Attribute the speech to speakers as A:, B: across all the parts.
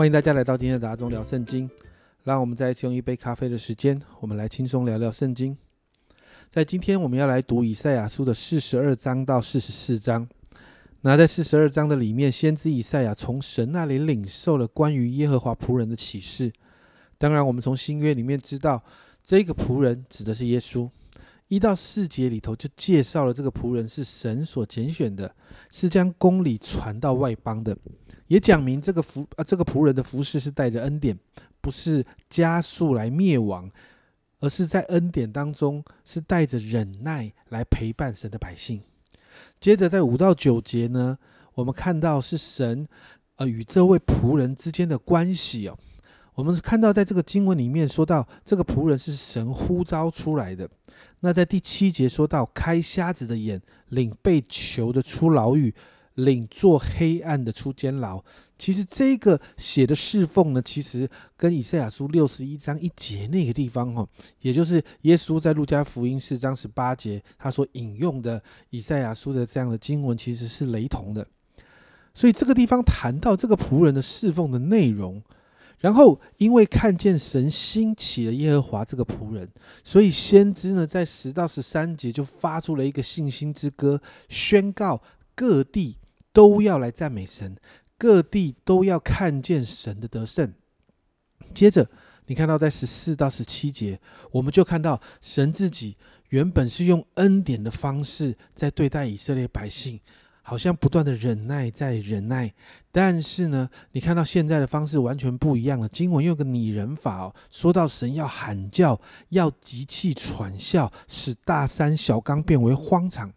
A: 欢迎大家来到今天的达中聊圣经。让我们再一次用一杯咖啡的时间，我们来轻松聊聊圣经。在今天，我们要来读以赛亚书的四十二章到四十四章。那在四十二章的里面，先知以赛亚从神那里领受了关于耶和华仆人的启示。当然，我们从新约里面知道，这个仆人指的是耶稣。一到四节里头就介绍了这个仆人是神所拣选的，是将公理传到外邦的，也讲明这个服啊这个仆人的服饰是带着恩典，不是加速来灭亡，而是在恩典当中是带着忍耐来陪伴神的百姓。接着在五到九节呢，我们看到是神呃与这位仆人之间的关系哦。我们看到在这个经文里面说到，这个仆人是神呼召出来的。那在第七节说到开瞎子的眼，领被囚的出牢狱，领做黑暗的出监牢。其实这个写的侍奉呢，其实跟以赛亚书六十一章一节那个地方哈，也就是耶稣在路加福音四章十八节他所引用的以赛亚书的这样的经文，其实是雷同的。所以这个地方谈到这个仆人的侍奉的内容。然后，因为看见神兴起了耶和华这个仆人，所以先知呢，在十到十三节就发出了一个信心之歌，宣告各地都要来赞美神，各地都要看见神的得胜。接着，你看到在十四到十七节，我们就看到神自己原本是用恩典的方式在对待以色列百姓。好像不断的忍耐在忍耐，但是呢，你看到现在的方式完全不一样了。经文用个拟人法哦，说到神要喊叫，要极气喘笑，使大山小冈变为荒场，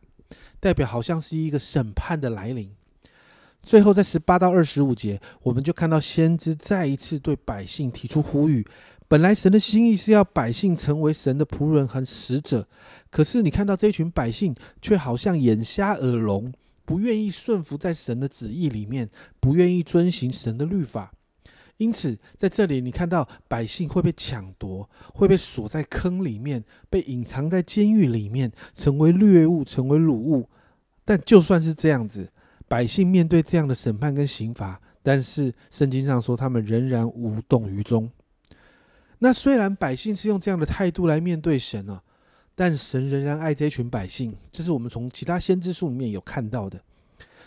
A: 代表好像是一个审判的来临。最后在十八到二十五节，我们就看到先知再一次对百姓提出呼吁。本来神的心意是要百姓成为神的仆人和使者，可是你看到这群百姓却好像眼瞎耳聋。不愿意顺服在神的旨意里面，不愿意遵行神的律法，因此在这里你看到百姓会被抢夺，会被锁在坑里面，被隐藏在监狱里面，成为掠物，成为掳物。但就算是这样子，百姓面对这样的审判跟刑罚，但是圣经上说他们仍然无动于衷。那虽然百姓是用这样的态度来面对神呢？但神仍然爱这群百姓，这是我们从其他先知书里面有看到的。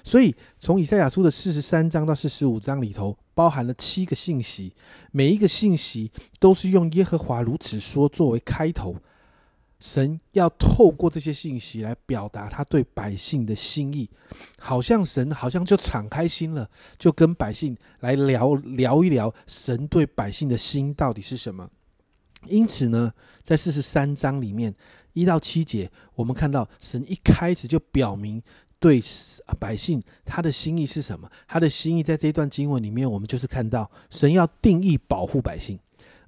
A: 所以，从以赛亚书的四十三章到四十五章里头，包含了七个信息，每一个信息都是用耶和华如此说作为开头。神要透过这些信息来表达他对百姓的心意，好像神好像就敞开心了，就跟百姓来聊聊一聊神对百姓的心到底是什么。因此呢，在四十三章里面一到七节，我们看到神一开始就表明对百姓他的心意是什么。他的心意在这段经文里面，我们就是看到神要定义保护百姓，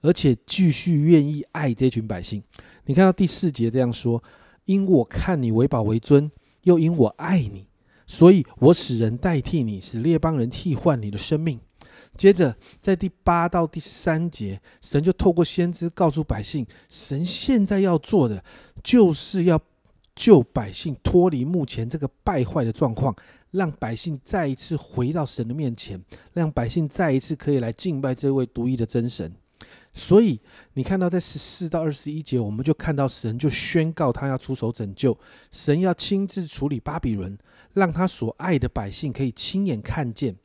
A: 而且继续愿意爱这群百姓。你看到第四节这样说：“因我看你为宝为尊，又因我爱你，所以我使人代替你，使列邦人替换你的生命。”接着，在第八到第三节，神就透过先知告诉百姓，神现在要做的，就是要救百姓脱离目前这个败坏的状况，让百姓再一次回到神的面前，让百姓再一次可以来敬拜这位独一的真神。所以，你看到在十四到二十一节，我们就看到神就宣告他要出手拯救，神要亲自处理巴比伦，让他所爱的百姓可以亲眼看见。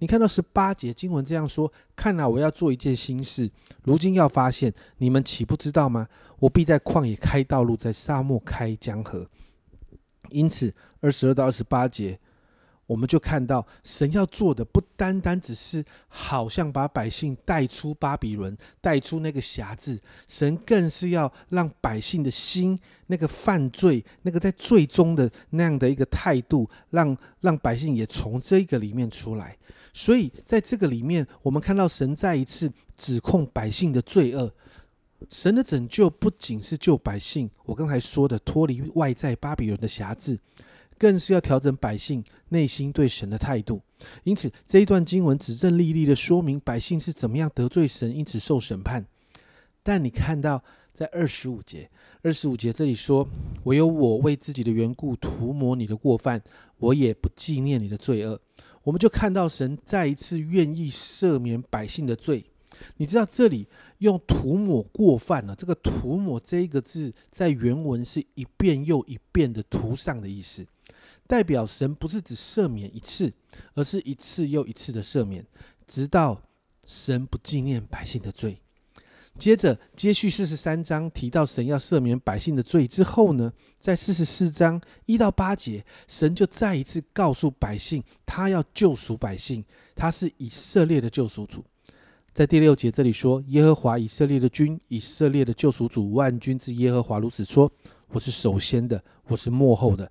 A: 你看到十八节经文这样说：“看来我要做一件心事，如今要发现，你们岂不知道吗？我必在旷野开道路，在沙漠开江河。”因此，二十二到二十八节。我们就看到神要做的不单单只是好像把百姓带出巴比伦，带出那个辖制，神更是要让百姓的心那个犯罪，那个在最终的那样的一个态度，让让百姓也从这个里面出来。所以在这个里面，我们看到神再一次指控百姓的罪恶。神的拯救不仅是救百姓，我刚才说的脱离外在巴比伦的辖制。更是要调整百姓内心对神的态度，因此这一段经文指证历历的说明百姓是怎么样得罪神，因此受审判。但你看到在二十五节，二十五节这里说：“唯有我为自己的缘故涂抹你的过犯，我也不纪念你的罪恶。我们就看到神再一次愿意赦免百姓的罪。你知道这里用涂抹过犯了，这个涂抹这一个字在原文是一遍又一遍的涂上的意思，代表神不是只赦免一次，而是一次又一次的赦免，直到神不纪念百姓的罪。接着接续四十三章提到神要赦免百姓的罪之后呢，在四十四章一到八节，神就再一次告诉百姓，他要救赎百姓，他是以色列的救赎主。在第六节这里说：“耶和华以色列的君，以色列的救赎主，万军之耶和华如此说：我是首先的，我是幕后的，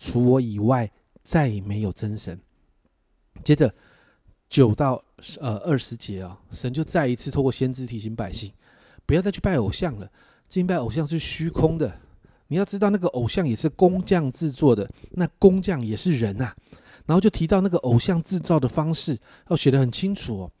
A: 除我以外再也没有真神。”接着九到呃二十节啊，神就再一次透过先知提醒百姓。不要再去拜偶像了，敬拜偶像是虚空的。你要知道，那个偶像也是工匠制作的，那工匠也是人啊。然后就提到那个偶像制造的方式，要写得很清楚哦。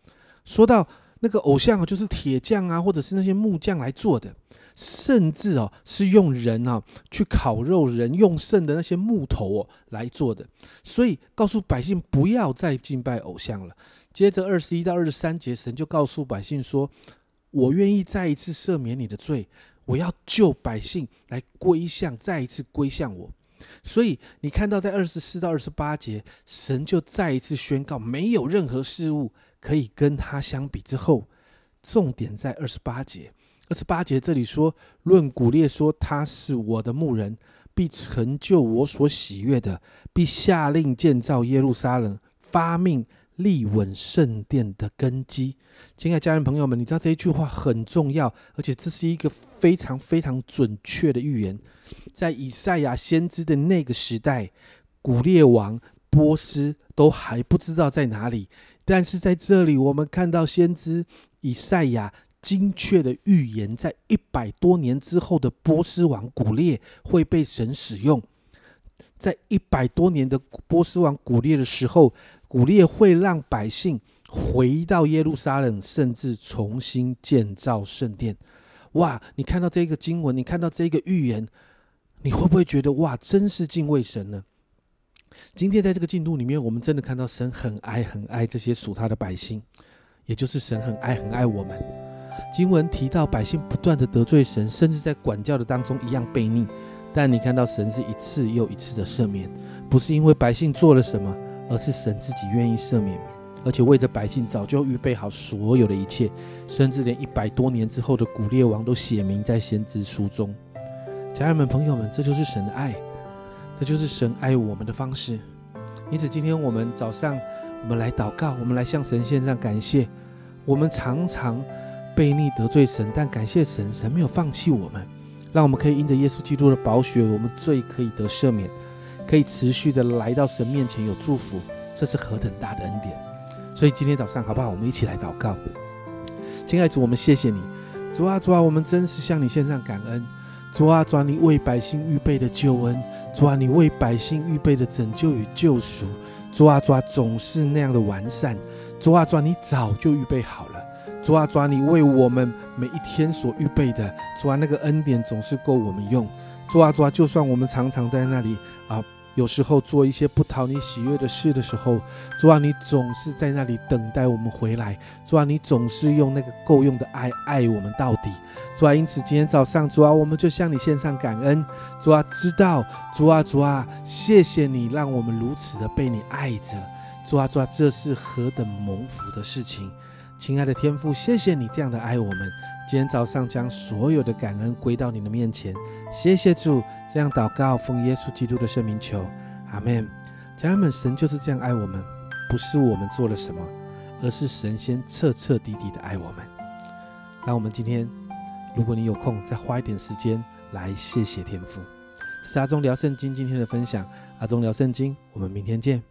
A: 说到那个偶像啊，就是铁匠啊，或者是那些木匠来做的，甚至哦是用人啊去烤肉，人用剩的那些木头哦来做的。所以告诉百姓不要再敬拜偶像了。接着二十一到二十三节，神就告诉百姓说。我愿意再一次赦免你的罪，我要救百姓来归向，再一次归向我。所以你看到在二十四到二十八节，神就再一次宣告，没有任何事物可以跟他相比。之后，重点在二十八节。二十八节这里说，论古列说他是我的牧人，必成就我所喜悦的，必下令建造耶路撒冷，发命。立稳圣殿的根基，亲爱家人朋友们，你知道这一句话很重要，而且这是一个非常非常准确的预言。在以赛亚先知的那个时代，古列王波斯都还不知道在哪里，但是在这里，我们看到先知以赛亚精确的预言，在一百多年之后的波斯王古列会被神使用。在一百多年的波斯王古列的时候。古列会让百姓回到耶路撒冷，甚至重新建造圣殿。哇！你看到这个经文，你看到这个预言，你会不会觉得哇，真是敬畏神呢？今天在这个进度里面，我们真的看到神很爱很爱这些属他的百姓，也就是神很爱很爱我们。经文提到百姓不断的得罪神，甚至在管教的当中一样悖逆，但你看到神是一次又一次的赦免，不是因为百姓做了什么。而是神自己愿意赦免，而且为着百姓早就预备好所有的一切，甚至连一百多年之后的古列王都写明在先知书中。家人们、朋友们，这就是神的爱，这就是神爱我们的方式。因此，今天我们早上，我们来祷告，我们来向神献上感谢。我们常常背逆得罪神，但感谢神，神没有放弃我们，让我们可以因着耶稣基督的宝血，我们罪可以得赦免。可以持续的来到神面前有祝福，这是何等大的恩典！所以今天早上好不好？我们一起来祷告。亲爱的主，我们谢谢你，主啊主啊，我们真是向你献上感恩。主啊主啊，你为百姓预备的救恩，主啊你为百姓预备的拯救与救赎，主啊主啊总是那样的完善。主啊主啊，你早就预备好了。主啊主啊，你为我们每一天所预备的，主啊那个恩典总是够我们用。主啊主啊，就算我们常常在那里啊。有时候做一些不讨你喜悦的事的时候，主啊，你总是在那里等待我们回来。主啊，你总是用那个够用的爱爱我们到底。主啊，因此今天早上，主啊，我们就向你献上感恩。主啊，知道，主啊，主啊，谢谢你让我们如此的被你爱着。主啊，主啊，这是何等蒙福的事情！亲爱的天父，谢谢你这样的爱我们。今天早上将所有的感恩归到你的面前，谢谢主。这样祷告，奉耶稣基督的圣名求，阿门。家人们，神就是这样爱我们，不是我们做了什么，而是神先彻彻底底的爱我们。让我们今天，如果你有空，再花一点时间来谢谢天父。这是阿忠聊圣经今天的分享，阿忠聊圣经，我们明天见。